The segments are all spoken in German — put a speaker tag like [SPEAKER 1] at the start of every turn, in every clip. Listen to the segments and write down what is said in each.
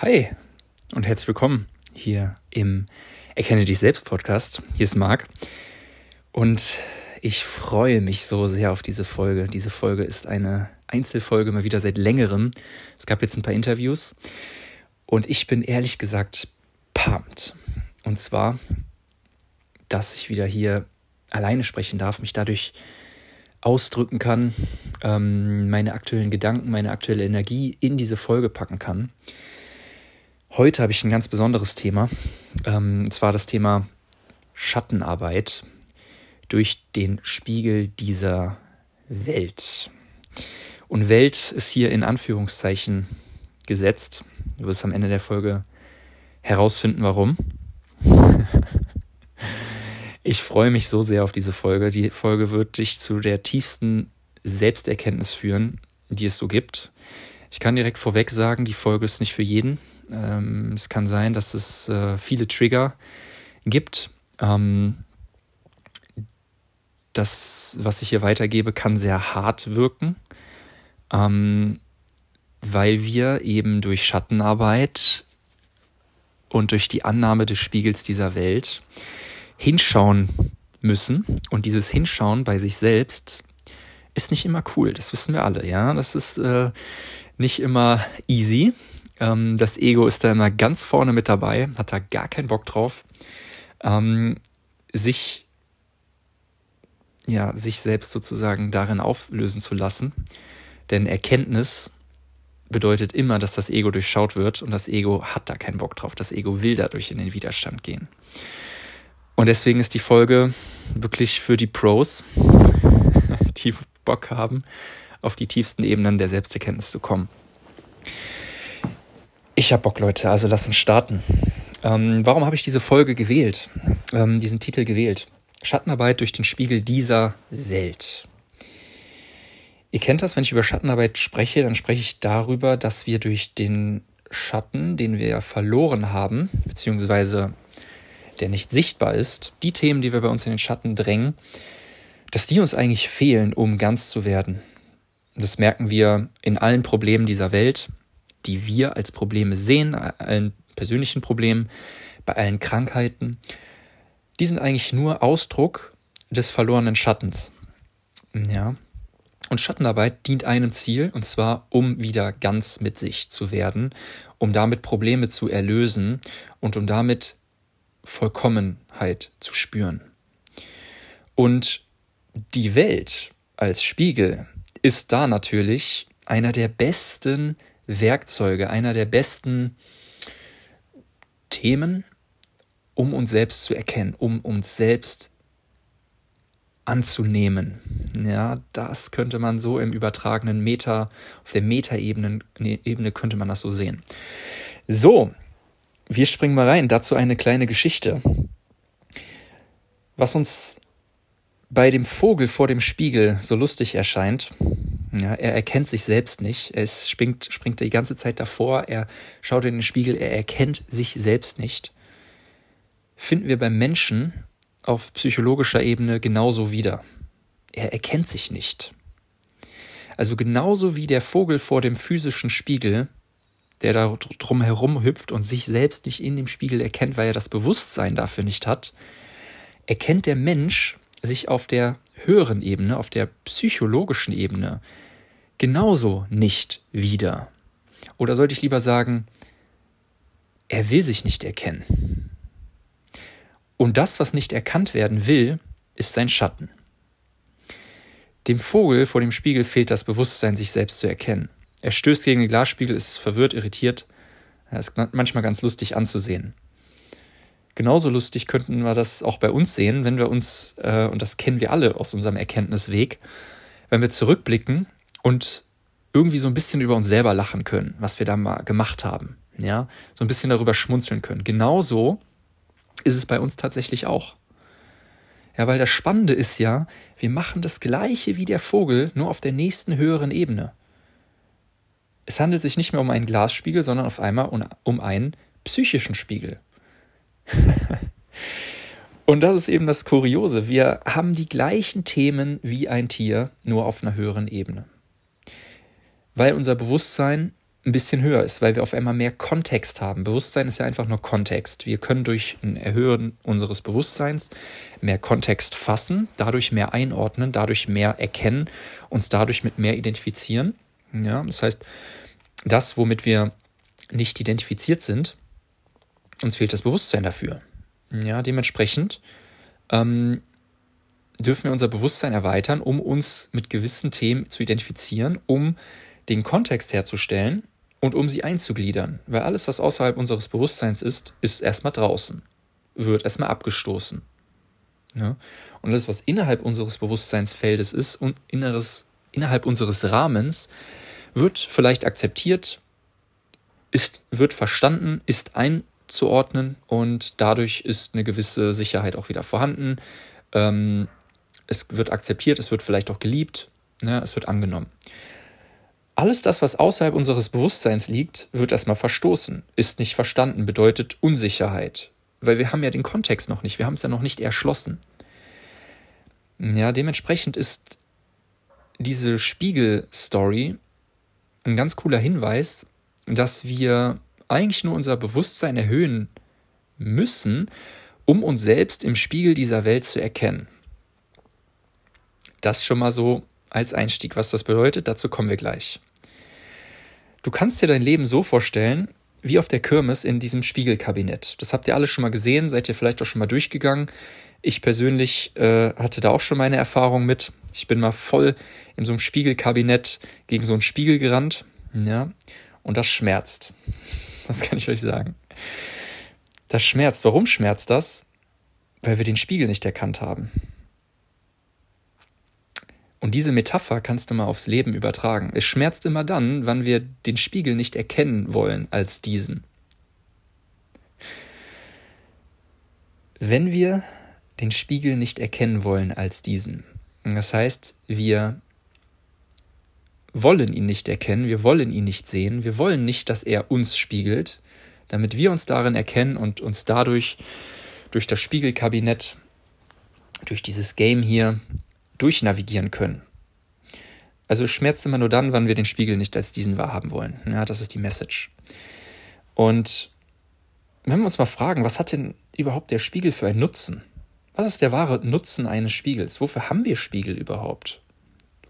[SPEAKER 1] Hi und herzlich willkommen hier im Erkenne dich selbst Podcast. Hier ist Marc und ich freue mich so sehr auf diese Folge. Diese Folge ist eine Einzelfolge mal wieder seit längerem. Es gab jetzt ein paar Interviews und ich bin ehrlich gesagt pumped. Und zwar, dass ich wieder hier alleine sprechen darf, mich dadurch ausdrücken kann, ähm, meine aktuellen Gedanken, meine aktuelle Energie in diese Folge packen kann. Heute habe ich ein ganz besonderes Thema. Ähm, und zwar das Thema Schattenarbeit durch den Spiegel dieser Welt. Und Welt ist hier in Anführungszeichen gesetzt. Du wirst am Ende der Folge herausfinden, warum. ich freue mich so sehr auf diese Folge. Die Folge wird dich zu der tiefsten Selbsterkenntnis führen, die es so gibt. Ich kann direkt vorweg sagen, die Folge ist nicht für jeden. Ähm, es kann sein, dass es äh, viele Trigger gibt. Ähm, das, was ich hier weitergebe, kann sehr hart wirken, ähm, weil wir eben durch Schattenarbeit und durch die Annahme des Spiegels dieser Welt hinschauen müssen. Und dieses Hinschauen bei sich selbst ist nicht immer cool. Das wissen wir alle, ja. Das ist äh, nicht immer easy. Ähm, das Ego ist da immer ganz vorne mit dabei, hat da gar keinen Bock drauf, ähm, sich, ja, sich selbst sozusagen darin auflösen zu lassen. Denn Erkenntnis bedeutet immer, dass das Ego durchschaut wird und das Ego hat da keinen Bock drauf. Das Ego will dadurch in den Widerstand gehen. Und deswegen ist die Folge wirklich für die Pros, die Bock haben, auf die tiefsten Ebenen der Selbsterkenntnis zu kommen. Ich hab Bock, Leute, also lass uns starten. Ähm, warum habe ich diese Folge gewählt, ähm, diesen Titel gewählt? Schattenarbeit durch den Spiegel dieser Welt. Ihr kennt das, wenn ich über Schattenarbeit spreche, dann spreche ich darüber, dass wir durch den Schatten, den wir verloren haben, beziehungsweise der nicht sichtbar ist, die Themen, die wir bei uns in den Schatten drängen, dass die uns eigentlich fehlen, um ganz zu werden. Das merken wir in allen Problemen dieser Welt, die wir als Probleme sehen, allen persönlichen Problemen, bei allen Krankheiten, die sind eigentlich nur Ausdruck des verlorenen Schattens. Ja. Und Schattenarbeit dient einem Ziel, und zwar, um wieder ganz mit sich zu werden, um damit Probleme zu erlösen und um damit Vollkommenheit zu spüren. Und die Welt als Spiegel ist da natürlich einer der besten Werkzeuge, einer der besten Themen, um uns selbst zu erkennen, um uns selbst anzunehmen. Ja, das könnte man so im übertragenen Meta, auf der Metaebene Ebene könnte man das so sehen. So, wir springen mal rein. Dazu eine kleine Geschichte. Was uns bei dem Vogel vor dem Spiegel so lustig erscheint, ja, er erkennt sich selbst nicht. Er springt, springt die ganze Zeit davor. Er schaut in den Spiegel. Er erkennt sich selbst nicht. Finden wir beim Menschen auf psychologischer Ebene genauso wieder. Er erkennt sich nicht. Also genauso wie der Vogel vor dem physischen Spiegel, der da drum herum hüpft und sich selbst nicht in dem Spiegel erkennt, weil er das Bewusstsein dafür nicht hat, erkennt der Mensch sich auf der höheren Ebene, auf der psychologischen Ebene genauso nicht wieder. Oder sollte ich lieber sagen, er will sich nicht erkennen. Und das, was nicht erkannt werden will, ist sein Schatten. Dem Vogel vor dem Spiegel fehlt das Bewusstsein, sich selbst zu erkennen. Er stößt gegen den Glasspiegel, ist verwirrt, irritiert. Er ist manchmal ganz lustig anzusehen. Genauso lustig könnten wir das auch bei uns sehen, wenn wir uns, äh, und das kennen wir alle aus unserem Erkenntnisweg, wenn wir zurückblicken und irgendwie so ein bisschen über uns selber lachen können, was wir da mal gemacht haben. Ja, so ein bisschen darüber schmunzeln können. Genauso ist es bei uns tatsächlich auch. Ja, weil das Spannende ist ja, wir machen das Gleiche wie der Vogel, nur auf der nächsten höheren Ebene. Es handelt sich nicht mehr um einen Glasspiegel, sondern auf einmal um einen psychischen Spiegel. Und das ist eben das Kuriose. Wir haben die gleichen Themen wie ein Tier, nur auf einer höheren Ebene. Weil unser Bewusstsein ein bisschen höher ist, weil wir auf einmal mehr Kontext haben. Bewusstsein ist ja einfach nur Kontext. Wir können durch ein Erhöhen unseres Bewusstseins mehr Kontext fassen, dadurch mehr einordnen, dadurch mehr erkennen, uns dadurch mit mehr identifizieren. Ja, das heißt, das, womit wir nicht identifiziert sind, uns fehlt das Bewusstsein dafür. Ja, dementsprechend ähm, dürfen wir unser Bewusstsein erweitern, um uns mit gewissen Themen zu identifizieren, um den Kontext herzustellen und um sie einzugliedern. Weil alles, was außerhalb unseres Bewusstseins ist, ist erstmal draußen, wird erstmal abgestoßen. Ja? Und alles, was innerhalb unseres Bewusstseinsfeldes ist und inneres, innerhalb unseres Rahmens, wird vielleicht akzeptiert, ist, wird verstanden, ist einzuordnen und dadurch ist eine gewisse Sicherheit auch wieder vorhanden. Ähm, es wird akzeptiert, es wird vielleicht auch geliebt, ne, es wird angenommen. Alles das, was außerhalb unseres Bewusstseins liegt, wird erstmal verstoßen, ist nicht verstanden, bedeutet Unsicherheit, weil wir haben ja den Kontext noch nicht, wir haben es ja noch nicht erschlossen. Ja, dementsprechend ist diese Spiegel-Story ein ganz cooler Hinweis, dass wir eigentlich nur unser Bewusstsein erhöhen müssen, um uns selbst im Spiegel dieser Welt zu erkennen. Das schon mal so als Einstieg. Was das bedeutet, dazu kommen wir gleich. Du kannst dir dein Leben so vorstellen, wie auf der Kirmes in diesem Spiegelkabinett. Das habt ihr alle schon mal gesehen, seid ihr vielleicht auch schon mal durchgegangen. Ich persönlich äh, hatte da auch schon meine Erfahrung mit. Ich bin mal voll in so einem Spiegelkabinett gegen so einen Spiegel gerannt. Ja, und das schmerzt. Das kann ich euch sagen. Das schmerzt. Warum schmerzt das? Weil wir den Spiegel nicht erkannt haben. Und diese Metapher kannst du mal aufs Leben übertragen. Es schmerzt immer dann, wann wir den Spiegel nicht erkennen wollen als diesen. Wenn wir den Spiegel nicht erkennen wollen als diesen, das heißt, wir wollen ihn nicht erkennen, wir wollen ihn nicht sehen, wir wollen nicht, dass er uns spiegelt, damit wir uns darin erkennen und uns dadurch durch das Spiegelkabinett, durch dieses Game hier durchnavigieren können. Also schmerzt immer nur dann, wann wir den Spiegel nicht als diesen wahrhaben wollen. Ja, das ist die Message. Und wenn wir uns mal fragen, was hat denn überhaupt der Spiegel für einen Nutzen? Was ist der wahre Nutzen eines Spiegels? Wofür haben wir Spiegel überhaupt?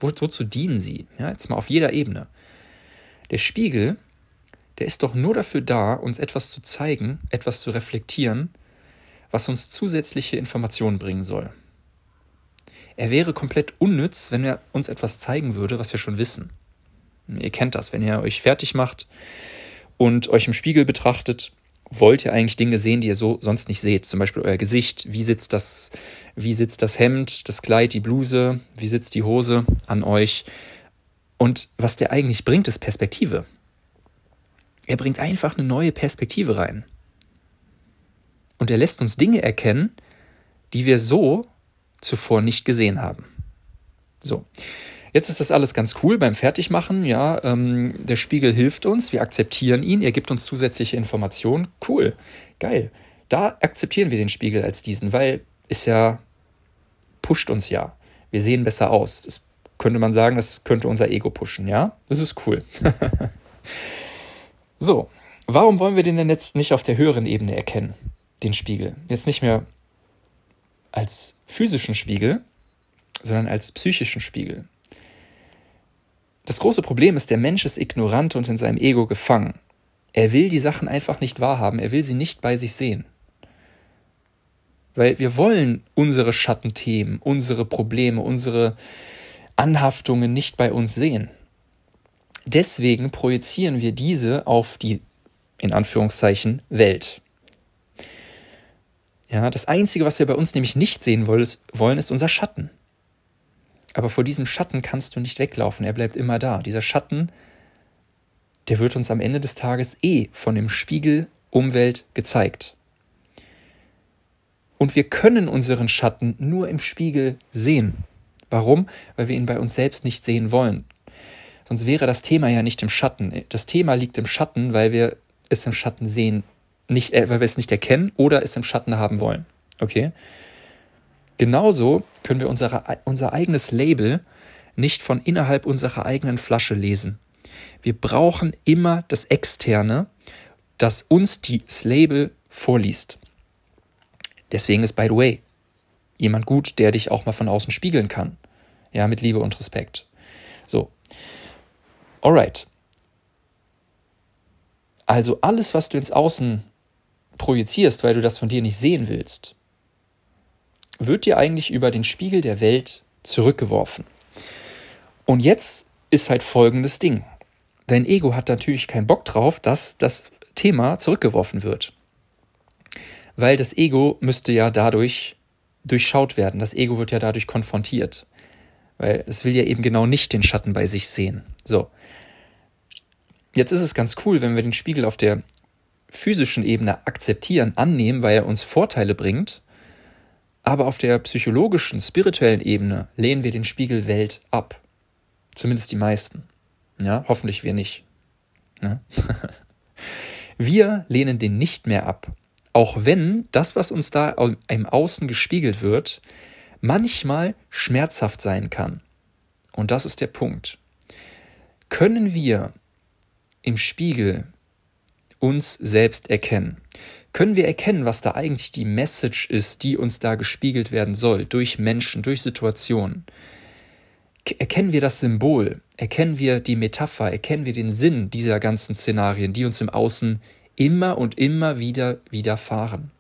[SPEAKER 1] Wo, wozu dienen sie? Ja, jetzt mal auf jeder Ebene. Der Spiegel, der ist doch nur dafür da, uns etwas zu zeigen, etwas zu reflektieren, was uns zusätzliche Informationen bringen soll. Er wäre komplett unnütz, wenn er uns etwas zeigen würde, was wir schon wissen. Ihr kennt das, wenn ihr euch fertig macht und euch im Spiegel betrachtet, wollt ihr eigentlich Dinge sehen, die ihr so sonst nicht seht. Zum Beispiel euer Gesicht, wie sitzt das, wie sitzt das Hemd, das Kleid, die Bluse, wie sitzt die Hose an euch. Und was der eigentlich bringt, ist Perspektive. Er bringt einfach eine neue Perspektive rein. Und er lässt uns Dinge erkennen, die wir so zuvor nicht gesehen haben. So. Jetzt ist das alles ganz cool beim Fertigmachen. Ja, ähm, der Spiegel hilft uns, wir akzeptieren ihn, er gibt uns zusätzliche Informationen. Cool, geil. Da akzeptieren wir den Spiegel als diesen, weil es ja pusht uns ja. Wir sehen besser aus. Das könnte man sagen, das könnte unser Ego pushen, ja? Das ist cool. so, warum wollen wir den denn jetzt nicht auf der höheren Ebene erkennen, den Spiegel? Jetzt nicht mehr als physischen Spiegel, sondern als psychischen Spiegel. Das große Problem ist, der Mensch ist ignorant und in seinem Ego gefangen. Er will die Sachen einfach nicht wahrhaben, er will sie nicht bei sich sehen. Weil wir wollen unsere Schattenthemen, unsere Probleme, unsere Anhaftungen nicht bei uns sehen. Deswegen projizieren wir diese auf die, in Anführungszeichen, Welt. Ja, das Einzige, was wir bei uns nämlich nicht sehen wollen, ist unser Schatten. Aber vor diesem Schatten kannst du nicht weglaufen, er bleibt immer da. Dieser Schatten, der wird uns am Ende des Tages eh von dem Spiegel Umwelt gezeigt. Und wir können unseren Schatten nur im Spiegel sehen. Warum? Weil wir ihn bei uns selbst nicht sehen wollen. Sonst wäre das Thema ja nicht im Schatten. Das Thema liegt im Schatten, weil wir es im Schatten sehen nicht, äh, weil wir es nicht erkennen oder es im Schatten haben wollen. Okay? Genauso können wir unsere, unser eigenes Label nicht von innerhalb unserer eigenen Flasche lesen. Wir brauchen immer das Externe, das uns das Label vorliest. Deswegen ist, by the way, jemand gut, der dich auch mal von außen spiegeln kann. Ja, mit Liebe und Respekt. So. Alright. Also alles, was du ins Außen projizierst, weil du das von dir nicht sehen willst, wird dir eigentlich über den Spiegel der Welt zurückgeworfen. Und jetzt ist halt folgendes Ding. Dein Ego hat natürlich keinen Bock drauf, dass das Thema zurückgeworfen wird. Weil das Ego müsste ja dadurch durchschaut werden. Das Ego wird ja dadurch konfrontiert. Weil es will ja eben genau nicht den Schatten bei sich sehen. So. Jetzt ist es ganz cool, wenn wir den Spiegel auf der physischen Ebene akzeptieren, annehmen, weil er uns Vorteile bringt. Aber auf der psychologischen, spirituellen Ebene lehnen wir den Spiegel Welt ab. Zumindest die meisten. Ja, hoffentlich wir nicht. Ja? wir lehnen den nicht mehr ab. Auch wenn das, was uns da im Außen gespiegelt wird, manchmal schmerzhaft sein kann. Und das ist der Punkt. Können wir im Spiegel uns selbst erkennen? Können wir erkennen, was da eigentlich die Message ist, die uns da gespiegelt werden soll, durch Menschen, durch Situationen? Erkennen wir das Symbol? Erkennen wir die Metapher? Erkennen wir den Sinn dieser ganzen Szenarien, die uns im Außen immer und immer wieder widerfahren?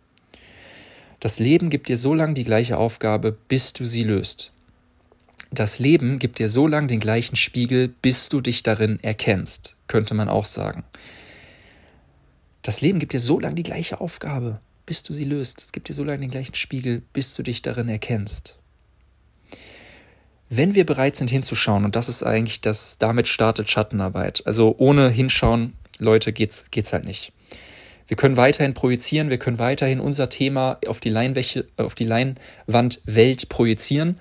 [SPEAKER 1] Das Leben gibt dir so lange die gleiche Aufgabe, bis du sie löst. Das Leben gibt dir so lange den gleichen Spiegel, bis du dich darin erkennst, könnte man auch sagen. Das Leben gibt dir so lange die gleiche Aufgabe, bis du sie löst. Es gibt dir so lange den gleichen Spiegel, bis du dich darin erkennst. Wenn wir bereit sind hinzuschauen, und das ist eigentlich das, damit startet Schattenarbeit. Also ohne hinschauen, Leute, geht's, geht's halt nicht. Wir können weiterhin projizieren, wir können weiterhin unser Thema auf die, Leinwäche, auf die Leinwand projizieren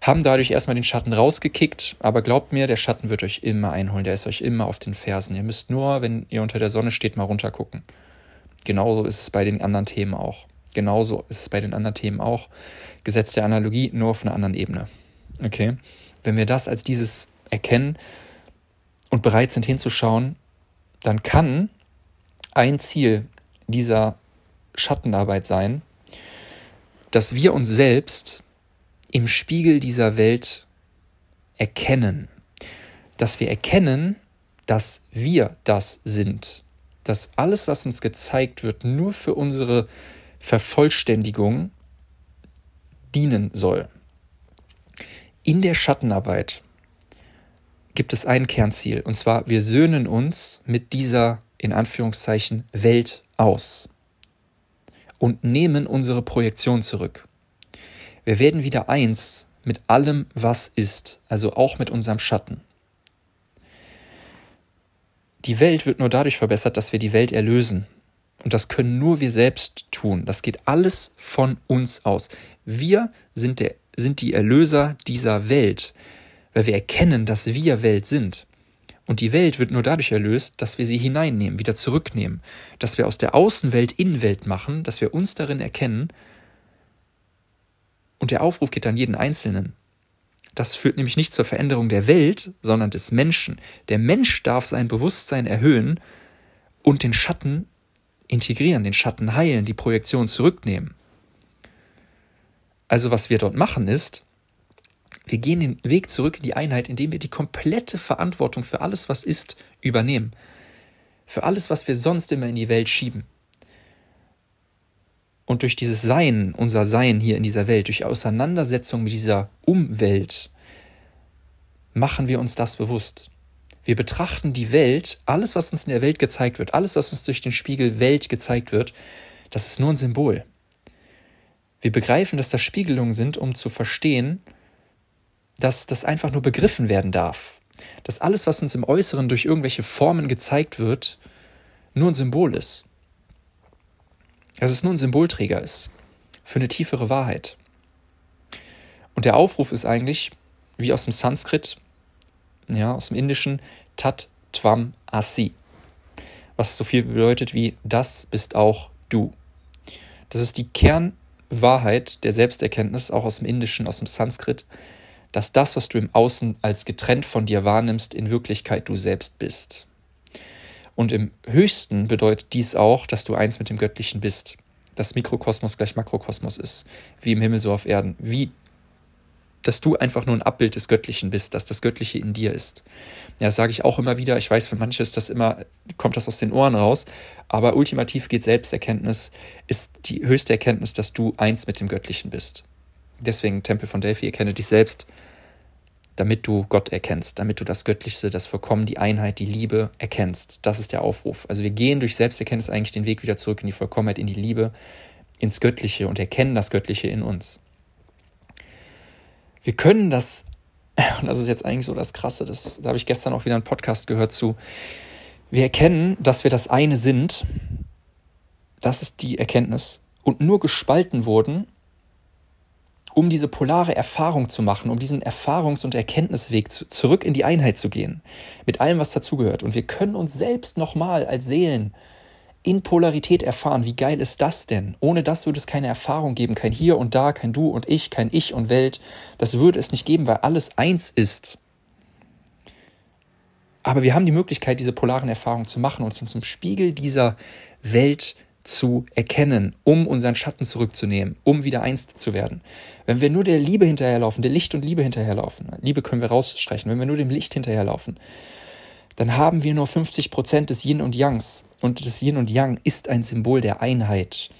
[SPEAKER 1] haben dadurch erstmal den Schatten rausgekickt, aber glaubt mir, der Schatten wird euch immer einholen, der ist euch immer auf den Fersen. Ihr müsst nur, wenn ihr unter der Sonne steht, mal runtergucken. Genauso ist es bei den anderen Themen auch. Genauso ist es bei den anderen Themen auch. Gesetz der Analogie, nur auf einer anderen Ebene. Okay? Wenn wir das als dieses erkennen und bereit sind hinzuschauen, dann kann ein Ziel dieser Schattenarbeit sein, dass wir uns selbst im Spiegel dieser Welt erkennen. Dass wir erkennen, dass wir das sind. Dass alles, was uns gezeigt wird, nur für unsere Vervollständigung dienen soll. In der Schattenarbeit gibt es ein Kernziel, und zwar wir söhnen uns mit dieser in Anführungszeichen Welt aus und nehmen unsere Projektion zurück. Wir werden wieder eins mit allem, was ist, also auch mit unserem Schatten. Die Welt wird nur dadurch verbessert, dass wir die Welt erlösen. Und das können nur wir selbst tun. Das geht alles von uns aus. Wir sind, der, sind die Erlöser dieser Welt, weil wir erkennen, dass wir Welt sind. Und die Welt wird nur dadurch erlöst, dass wir sie hineinnehmen, wieder zurücknehmen, dass wir aus der Außenwelt Innenwelt machen, dass wir uns darin erkennen und der Aufruf geht an jeden Einzelnen. Das führt nämlich nicht zur Veränderung der Welt, sondern des Menschen. Der Mensch darf sein Bewusstsein erhöhen und den Schatten integrieren, den Schatten heilen, die Projektion zurücknehmen. Also was wir dort machen ist, wir gehen den Weg zurück in die Einheit, indem wir die komplette Verantwortung für alles, was ist, übernehmen. Für alles, was wir sonst immer in die Welt schieben. Und durch dieses Sein, unser Sein hier in dieser Welt, durch Auseinandersetzung mit dieser Umwelt, machen wir uns das bewusst. Wir betrachten die Welt, alles, was uns in der Welt gezeigt wird, alles, was uns durch den Spiegel Welt gezeigt wird, das ist nur ein Symbol. Wir begreifen, dass das Spiegelungen sind, um zu verstehen, dass das einfach nur begriffen werden darf. Dass alles, was uns im Äußeren durch irgendwelche Formen gezeigt wird, nur ein Symbol ist dass es nur ein Symbolträger ist für eine tiefere Wahrheit. Und der Aufruf ist eigentlich, wie aus dem Sanskrit, ja, aus dem Indischen, Tat Tvam Asi, was so viel bedeutet wie das bist auch du. Das ist die Kernwahrheit der Selbsterkenntnis, auch aus dem Indischen, aus dem Sanskrit, dass das, was du im Außen als getrennt von dir wahrnimmst, in Wirklichkeit du selbst bist. Und im höchsten bedeutet dies auch, dass du eins mit dem Göttlichen bist. Dass Mikrokosmos gleich Makrokosmos ist, wie im Himmel so auf Erden, wie dass du einfach nur ein Abbild des Göttlichen bist, dass das Göttliche in dir ist. Ja, sage ich auch immer wieder. Ich weiß, für manche ist das immer, kommt das aus den Ohren raus. Aber ultimativ geht Selbsterkenntnis, ist die höchste Erkenntnis, dass du eins mit dem Göttlichen bist. Deswegen Tempel von Delphi, erkenne dich selbst, damit du Gott erkennst, damit du das Göttlichste, das Vollkommen, die Einheit, die Liebe erkennst. Das ist der Aufruf. Also wir gehen durch Selbsterkenntnis eigentlich den Weg wieder zurück in die Vollkommenheit, in die Liebe, ins Göttliche und erkennen das Göttliche in uns. Wir können das, und das ist jetzt eigentlich so das Krasse, das, da habe ich gestern auch wieder einen Podcast gehört zu, wir erkennen, dass wir das eine sind, das ist die Erkenntnis, und nur gespalten wurden, um diese polare Erfahrung zu machen, um diesen Erfahrungs- und Erkenntnisweg zu, zurück in die Einheit zu gehen, mit allem, was dazugehört. Und wir können uns selbst nochmal als Seelen in Polarität erfahren. Wie geil ist das denn? Ohne das würde es keine Erfahrung geben, kein Hier und Da, kein Du und Ich, kein Ich und Welt. Das würde es nicht geben, weil alles eins ist. Aber wir haben die Möglichkeit, diese polaren Erfahrungen zu machen und uns zum Spiegel dieser Welt zu erkennen, um unseren Schatten zurückzunehmen, um wieder eins zu werden. Wenn wir nur der Liebe hinterherlaufen, der Licht und Liebe hinterherlaufen, Liebe können wir rausstreichen, wenn wir nur dem Licht hinterherlaufen, dann haben wir nur 50 Prozent des Yin und Yangs. Und das Yin und Yang ist ein Symbol der Einheit,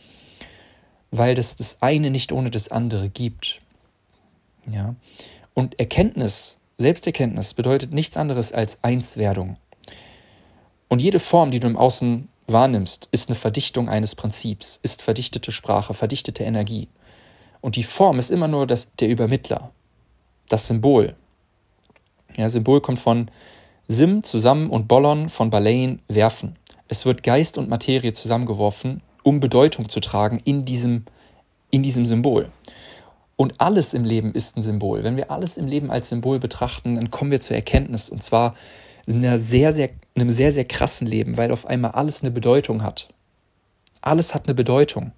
[SPEAKER 1] weil es das eine nicht ohne das andere gibt. Ja? Und Erkenntnis, Selbsterkenntnis bedeutet nichts anderes als Einswerdung. Und jede Form, die du im Außen wahrnimmst, ist eine Verdichtung eines Prinzips, ist verdichtete Sprache, verdichtete Energie. Und die Form ist immer nur das, der Übermittler, das Symbol. Ja, Symbol kommt von Sim zusammen und Bollon von Balein werfen. Es wird Geist und Materie zusammengeworfen, um Bedeutung zu tragen in diesem, in diesem Symbol. Und alles im Leben ist ein Symbol. Wenn wir alles im Leben als Symbol betrachten, dann kommen wir zur Erkenntnis. Und zwar einer sehr, sehr, einem sehr, sehr krassen Leben, weil auf einmal alles eine Bedeutung hat. Alles hat eine Bedeutung.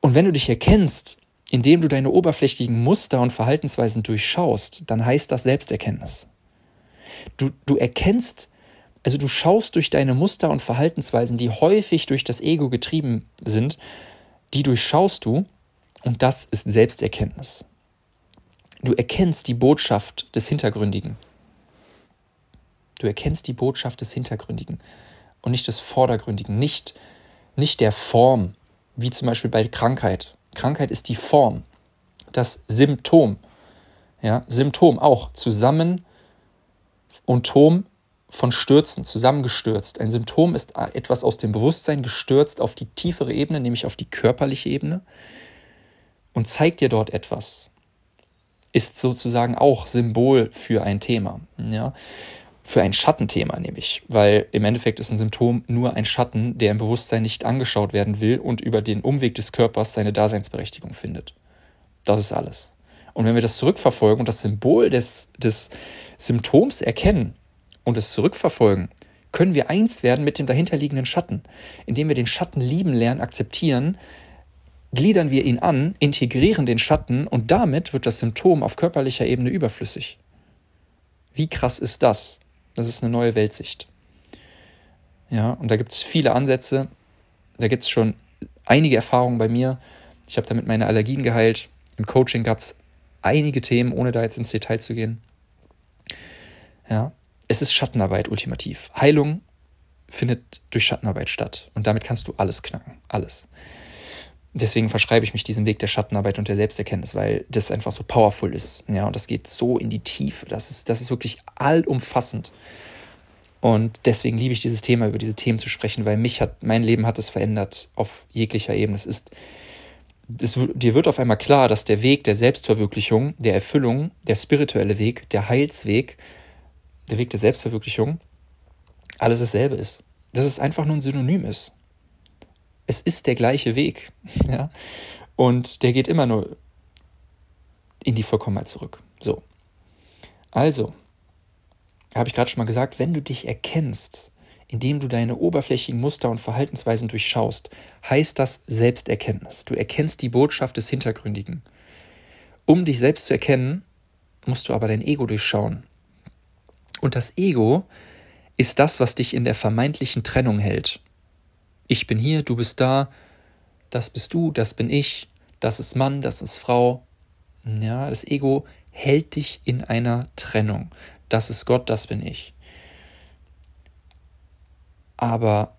[SPEAKER 1] Und wenn du dich erkennst, indem du deine oberflächlichen Muster und Verhaltensweisen durchschaust, dann heißt das Selbsterkenntnis. Du, du erkennst, also du schaust durch deine Muster und Verhaltensweisen, die häufig durch das Ego getrieben sind, die durchschaust du und das ist Selbsterkenntnis. Du erkennst die Botschaft des Hintergründigen. Du erkennst die Botschaft des Hintergründigen und nicht des Vordergründigen, nicht, nicht der Form, wie zum Beispiel bei Krankheit. Krankheit ist die Form, das Symptom. Ja, Symptom auch zusammen und Tom von Stürzen, zusammengestürzt. Ein Symptom ist etwas aus dem Bewusstsein gestürzt auf die tiefere Ebene, nämlich auf die körperliche Ebene und zeigt dir dort etwas. Ist sozusagen auch Symbol für ein Thema. Ja? Für ein Schattenthema nämlich, weil im Endeffekt ist ein Symptom nur ein Schatten, der im Bewusstsein nicht angeschaut werden will und über den Umweg des Körpers seine Daseinsberechtigung findet. Das ist alles. Und wenn wir das zurückverfolgen und das Symbol des, des Symptoms erkennen und es zurückverfolgen, können wir eins werden mit dem dahinterliegenden Schatten. Indem wir den Schatten lieben lernen, akzeptieren, gliedern wir ihn an, integrieren den Schatten und damit wird das Symptom auf körperlicher Ebene überflüssig. Wie krass ist das? Das ist eine neue Weltsicht. Ja, und da gibt es viele Ansätze. Da gibt es schon einige Erfahrungen bei mir. Ich habe damit meine Allergien geheilt. Im Coaching gab es einige Themen, ohne da jetzt ins Detail zu gehen. Ja, es ist Schattenarbeit ultimativ. Heilung findet durch Schattenarbeit statt. Und damit kannst du alles knacken. Alles. Deswegen verschreibe ich mich diesem Weg der Schattenarbeit und der Selbsterkenntnis, weil das einfach so powerful ist. Ja, und das geht so in die Tiefe. Das ist, das ist wirklich allumfassend. Und deswegen liebe ich dieses Thema, über diese Themen zu sprechen, weil mich hat, mein Leben hat es verändert auf jeglicher Ebene. Es ist, es, dir wird auf einmal klar, dass der Weg der Selbstverwirklichung, der Erfüllung, der spirituelle Weg, der Heilsweg, der Weg der Selbstverwirklichung, alles dasselbe ist. Dass es einfach nur ein Synonym ist es ist der gleiche Weg. Ja? Und der geht immer nur in die Vollkommenheit zurück. So. Also, habe ich gerade schon mal gesagt, wenn du dich erkennst, indem du deine oberflächlichen Muster und Verhaltensweisen durchschaust, heißt das Selbsterkenntnis. Du erkennst die Botschaft des Hintergründigen. Um dich selbst zu erkennen, musst du aber dein Ego durchschauen. Und das Ego ist das, was dich in der vermeintlichen Trennung hält. Ich bin hier, du bist da, das bist du, das bin ich, das ist Mann, das ist Frau. Ja, das Ego hält dich in einer Trennung. Das ist Gott, das bin ich. Aber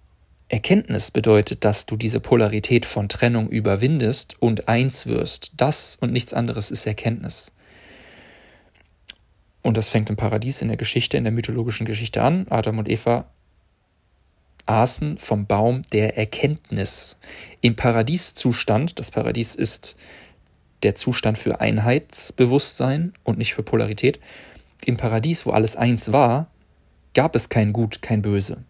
[SPEAKER 1] Erkenntnis bedeutet, dass du diese Polarität von Trennung überwindest und eins wirst. Das und nichts anderes ist Erkenntnis. Und das fängt im Paradies in der Geschichte, in der mythologischen Geschichte an. Adam und Eva aßen vom Baum der Erkenntnis. Im Paradieszustand, das Paradies ist der Zustand für Einheitsbewusstsein und nicht für Polarität. Im Paradies, wo alles eins war, gab es kein Gut, kein Böse.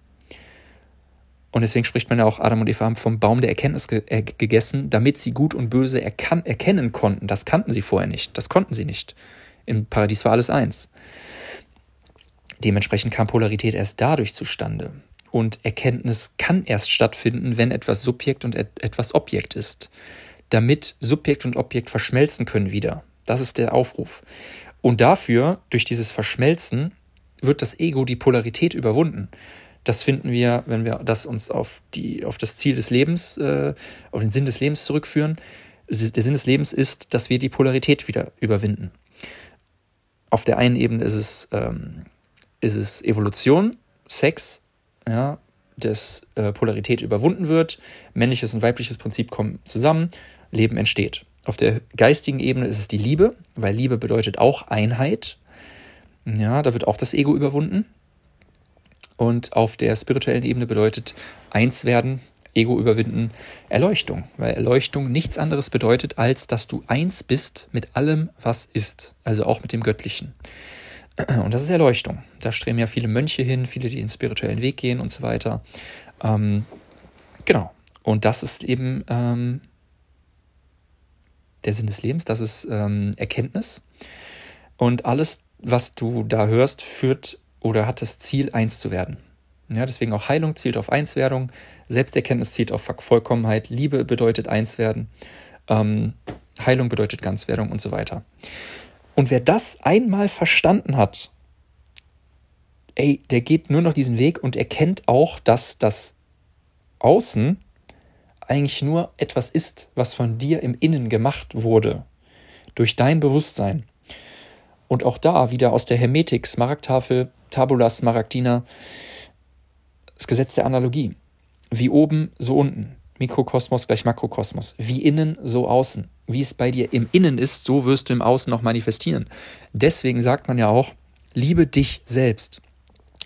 [SPEAKER 1] Und deswegen spricht man ja auch, Adam und Eva haben vom Baum der Erkenntnis ge äh, gegessen, damit sie Gut und Böse erkennen konnten. Das kannten sie vorher nicht. Das konnten sie nicht. Im Paradies war alles eins. Dementsprechend kam Polarität erst dadurch zustande. Und Erkenntnis kann erst stattfinden, wenn etwas Subjekt und et etwas Objekt ist. Damit Subjekt und Objekt verschmelzen können wieder. Das ist der Aufruf. Und dafür, durch dieses Verschmelzen, wird das Ego die Polarität überwunden. Das finden wir, wenn wir das uns auf, die, auf das Ziel des Lebens, äh, auf den Sinn des Lebens zurückführen. Der Sinn des Lebens ist, dass wir die Polarität wieder überwinden. Auf der einen Ebene ist es, ähm, ist es Evolution, Sex, ja, dass äh, Polarität überwunden wird, männliches und weibliches Prinzip kommen zusammen, Leben entsteht. Auf der geistigen Ebene ist es die Liebe, weil Liebe bedeutet auch Einheit. Ja, da wird auch das Ego überwunden. Und auf der spirituellen Ebene bedeutet eins werden, Ego überwinden, Erleuchtung. Weil Erleuchtung nichts anderes bedeutet, als dass du eins bist mit allem, was ist. Also auch mit dem Göttlichen. Und das ist Erleuchtung. Da streben ja viele Mönche hin, viele, die den spirituellen Weg gehen und so weiter. Ähm, genau. Und das ist eben ähm, der Sinn des Lebens, das ist ähm, Erkenntnis. Und alles, was du da hörst, führt oder hat das Ziel, eins zu werden. Ja, deswegen auch Heilung zielt auf Einswerdung, Selbsterkenntnis zielt auf Vollkommenheit, Liebe bedeutet Einswerden, ähm, Heilung bedeutet Ganzwerdung und so weiter. Und wer das einmal verstanden hat, ey, der geht nur noch diesen Weg und erkennt auch, dass das Außen eigentlich nur etwas ist, was von dir im Innen gemacht wurde, durch dein Bewusstsein. Und auch da wieder aus der Hermetik, Smaragdtafel, Tabula Smaragdina, das Gesetz der Analogie. Wie oben, so unten. Mikrokosmos gleich Makrokosmos. Wie innen, so außen. Wie es bei dir im Innen ist, so wirst du im Außen noch manifestieren. Deswegen sagt man ja auch, liebe dich selbst,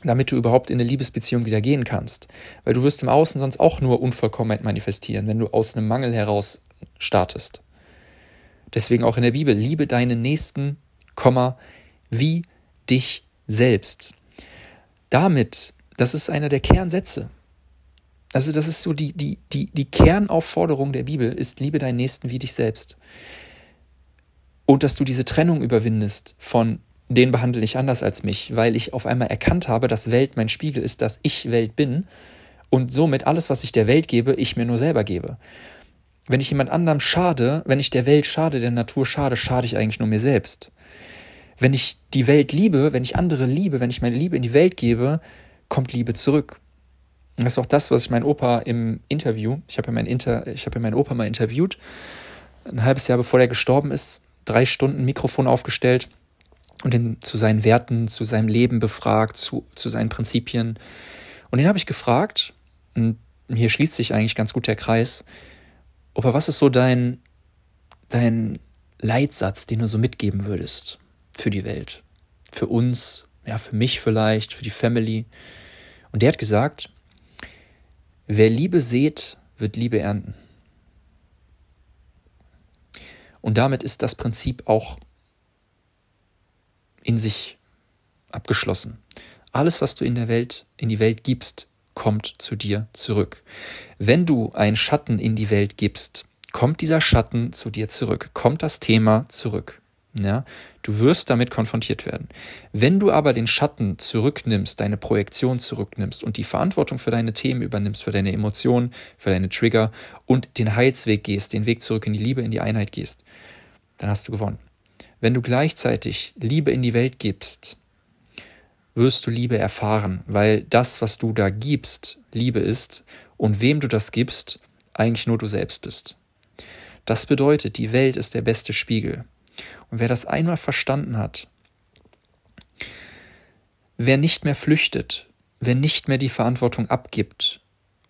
[SPEAKER 1] damit du überhaupt in eine Liebesbeziehung wieder gehen kannst. Weil du wirst im Außen sonst auch nur Unvollkommenheit manifestieren, wenn du aus einem Mangel heraus startest. Deswegen auch in der Bibel, liebe deinen Nächsten, wie dich selbst. Damit, das ist einer der Kernsätze. Also das ist so die, die, die, die Kernaufforderung der Bibel ist, liebe deinen Nächsten wie dich selbst. Und dass du diese Trennung überwindest von den behandle ich anders als mich, weil ich auf einmal erkannt habe, dass Welt mein Spiegel ist, dass ich Welt bin und somit alles, was ich der Welt gebe, ich mir nur selber gebe. Wenn ich jemand anderem schade, wenn ich der Welt schade, der Natur schade, schade ich eigentlich nur mir selbst. Wenn ich die Welt liebe, wenn ich andere liebe, wenn ich meine Liebe in die Welt gebe, kommt Liebe zurück. Das ist auch das, was ich meinen Opa im Interview, ich habe ja, mein Inter, ich habe ja meinen Opa mal interviewt, ein halbes Jahr bevor er gestorben ist, drei Stunden Mikrofon aufgestellt und ihn zu seinen Werten, zu seinem Leben befragt, zu, zu seinen Prinzipien. Und den habe ich gefragt, und hier schließt sich eigentlich ganz gut der Kreis, Opa, was ist so dein, dein Leitsatz, den du so mitgeben würdest? für die Welt. Für uns, ja, für mich vielleicht, für die Family. Und der hat gesagt, wer Liebe sät, wird Liebe ernten. Und damit ist das Prinzip auch in sich abgeschlossen. Alles, was du in der Welt, in die Welt gibst, kommt zu dir zurück. Wenn du einen Schatten in die Welt gibst, kommt dieser Schatten zu dir zurück, kommt das Thema zurück. Ja, du wirst damit konfrontiert werden. Wenn du aber den Schatten zurücknimmst, deine Projektion zurücknimmst und die Verantwortung für deine Themen übernimmst, für deine Emotionen, für deine Trigger und den Heilsweg gehst, den Weg zurück in die Liebe, in die Einheit gehst, dann hast du gewonnen. Wenn du gleichzeitig Liebe in die Welt gibst, wirst du Liebe erfahren, weil das, was du da gibst, Liebe ist und wem du das gibst, eigentlich nur du selbst bist. Das bedeutet, die Welt ist der beste Spiegel. Und wer das einmal verstanden hat, wer nicht mehr flüchtet, wer nicht mehr die Verantwortung abgibt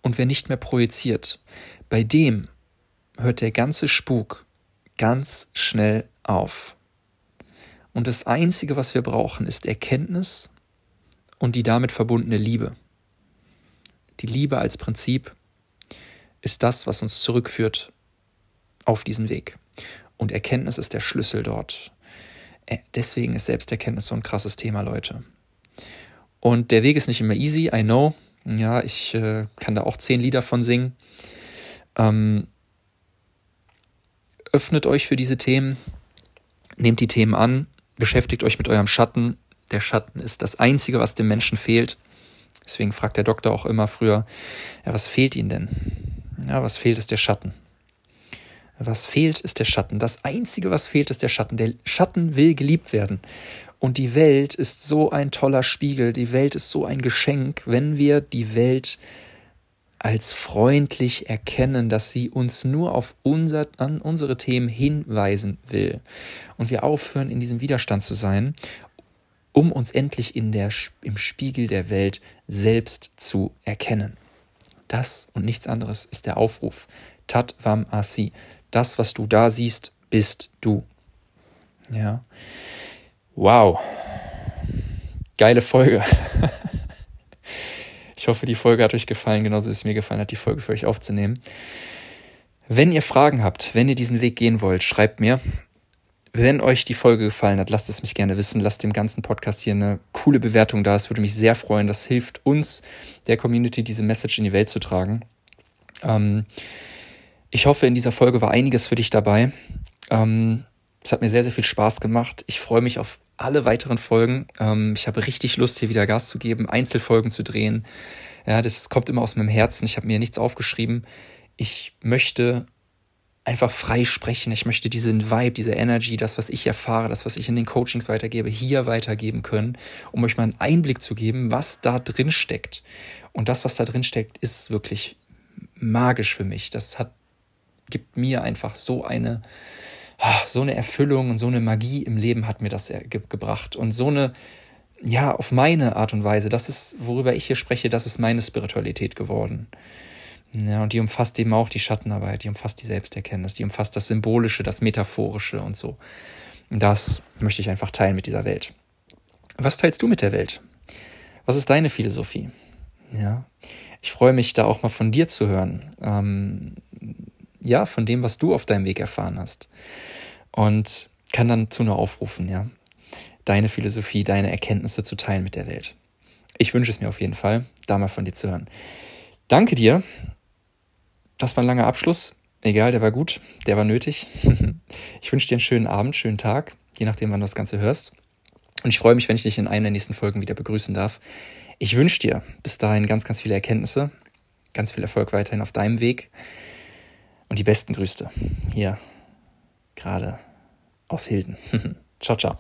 [SPEAKER 1] und wer nicht mehr projiziert, bei dem hört der ganze Spuk ganz schnell auf. Und das Einzige, was wir brauchen, ist Erkenntnis und die damit verbundene Liebe. Die Liebe als Prinzip ist das, was uns zurückführt auf diesen Weg. Und Erkenntnis ist der Schlüssel dort. Äh, deswegen ist Selbsterkenntnis so ein krasses Thema, Leute. Und der Weg ist nicht immer easy, I know. Ja, ich äh, kann da auch zehn Lieder von singen. Ähm, öffnet euch für diese Themen, nehmt die Themen an, beschäftigt euch mit eurem Schatten. Der Schatten ist das Einzige, was dem Menschen fehlt. Deswegen fragt der Doktor auch immer früher, ja, was fehlt Ihnen denn? Ja, was fehlt, ist der Schatten. Was fehlt, ist der Schatten. Das Einzige, was fehlt, ist der Schatten. Der Schatten will geliebt werden. Und die Welt ist so ein toller Spiegel. Die Welt ist so ein Geschenk, wenn wir die Welt als freundlich erkennen, dass sie uns nur auf unser, an unsere Themen hinweisen will. Und wir aufhören, in diesem Widerstand zu sein, um uns endlich in der, im Spiegel der Welt selbst zu erkennen. Das und nichts anderes ist der Aufruf. Tat Vam Asi. Das, was du da siehst, bist du. Ja. Wow. Geile Folge. ich hoffe, die Folge hat euch gefallen, genauso wie es mir gefallen hat, die Folge für euch aufzunehmen. Wenn ihr Fragen habt, wenn ihr diesen Weg gehen wollt, schreibt mir. Wenn euch die Folge gefallen hat, lasst es mich gerne wissen. Lasst dem ganzen Podcast hier eine coole Bewertung da. Es würde mich sehr freuen. Das hilft uns, der Community, diese Message in die Welt zu tragen. Ähm, ich hoffe, in dieser Folge war einiges für dich dabei. Ähm, es hat mir sehr, sehr viel Spaß gemacht. Ich freue mich auf alle weiteren Folgen. Ähm, ich habe richtig Lust, hier wieder Gas zu geben, Einzelfolgen zu drehen. Ja, das kommt immer aus meinem Herzen. Ich habe mir nichts aufgeschrieben. Ich möchte einfach frei sprechen. Ich möchte diesen Vibe, diese Energy, das, was ich erfahre, das, was ich in den Coachings weitergebe, hier weitergeben können, um euch mal einen Einblick zu geben, was da drin steckt. Und das, was da drin steckt, ist wirklich magisch für mich. Das hat gibt mir einfach so eine, ah, so eine Erfüllung und so eine Magie im Leben hat mir das ge gebracht. Und so eine, ja, auf meine Art und Weise, das ist, worüber ich hier spreche, das ist meine Spiritualität geworden. Ja, und die umfasst eben auch die Schattenarbeit, die umfasst die Selbsterkenntnis, die umfasst das Symbolische, das Metaphorische und so. Das möchte ich einfach teilen mit dieser Welt. Was teilst du mit der Welt? Was ist deine Philosophie? Ja, ich freue mich da auch mal von dir zu hören. Ähm, ja, von dem, was du auf deinem Weg erfahren hast. Und kann dann zu nur aufrufen, ja, deine Philosophie, deine Erkenntnisse zu teilen mit der Welt. Ich wünsche es mir auf jeden Fall, da mal von dir zu hören. Danke dir. Das war ein langer Abschluss. Egal, der war gut, der war nötig. ich wünsche dir einen schönen Abend, schönen Tag, je nachdem, wann du das Ganze hörst. Und ich freue mich, wenn ich dich in einer der nächsten Folgen wieder begrüßen darf. Ich wünsche dir bis dahin ganz, ganz viele Erkenntnisse, ganz viel Erfolg weiterhin auf deinem Weg. Und die besten Grüße hier gerade aus Hilden. ciao, ciao.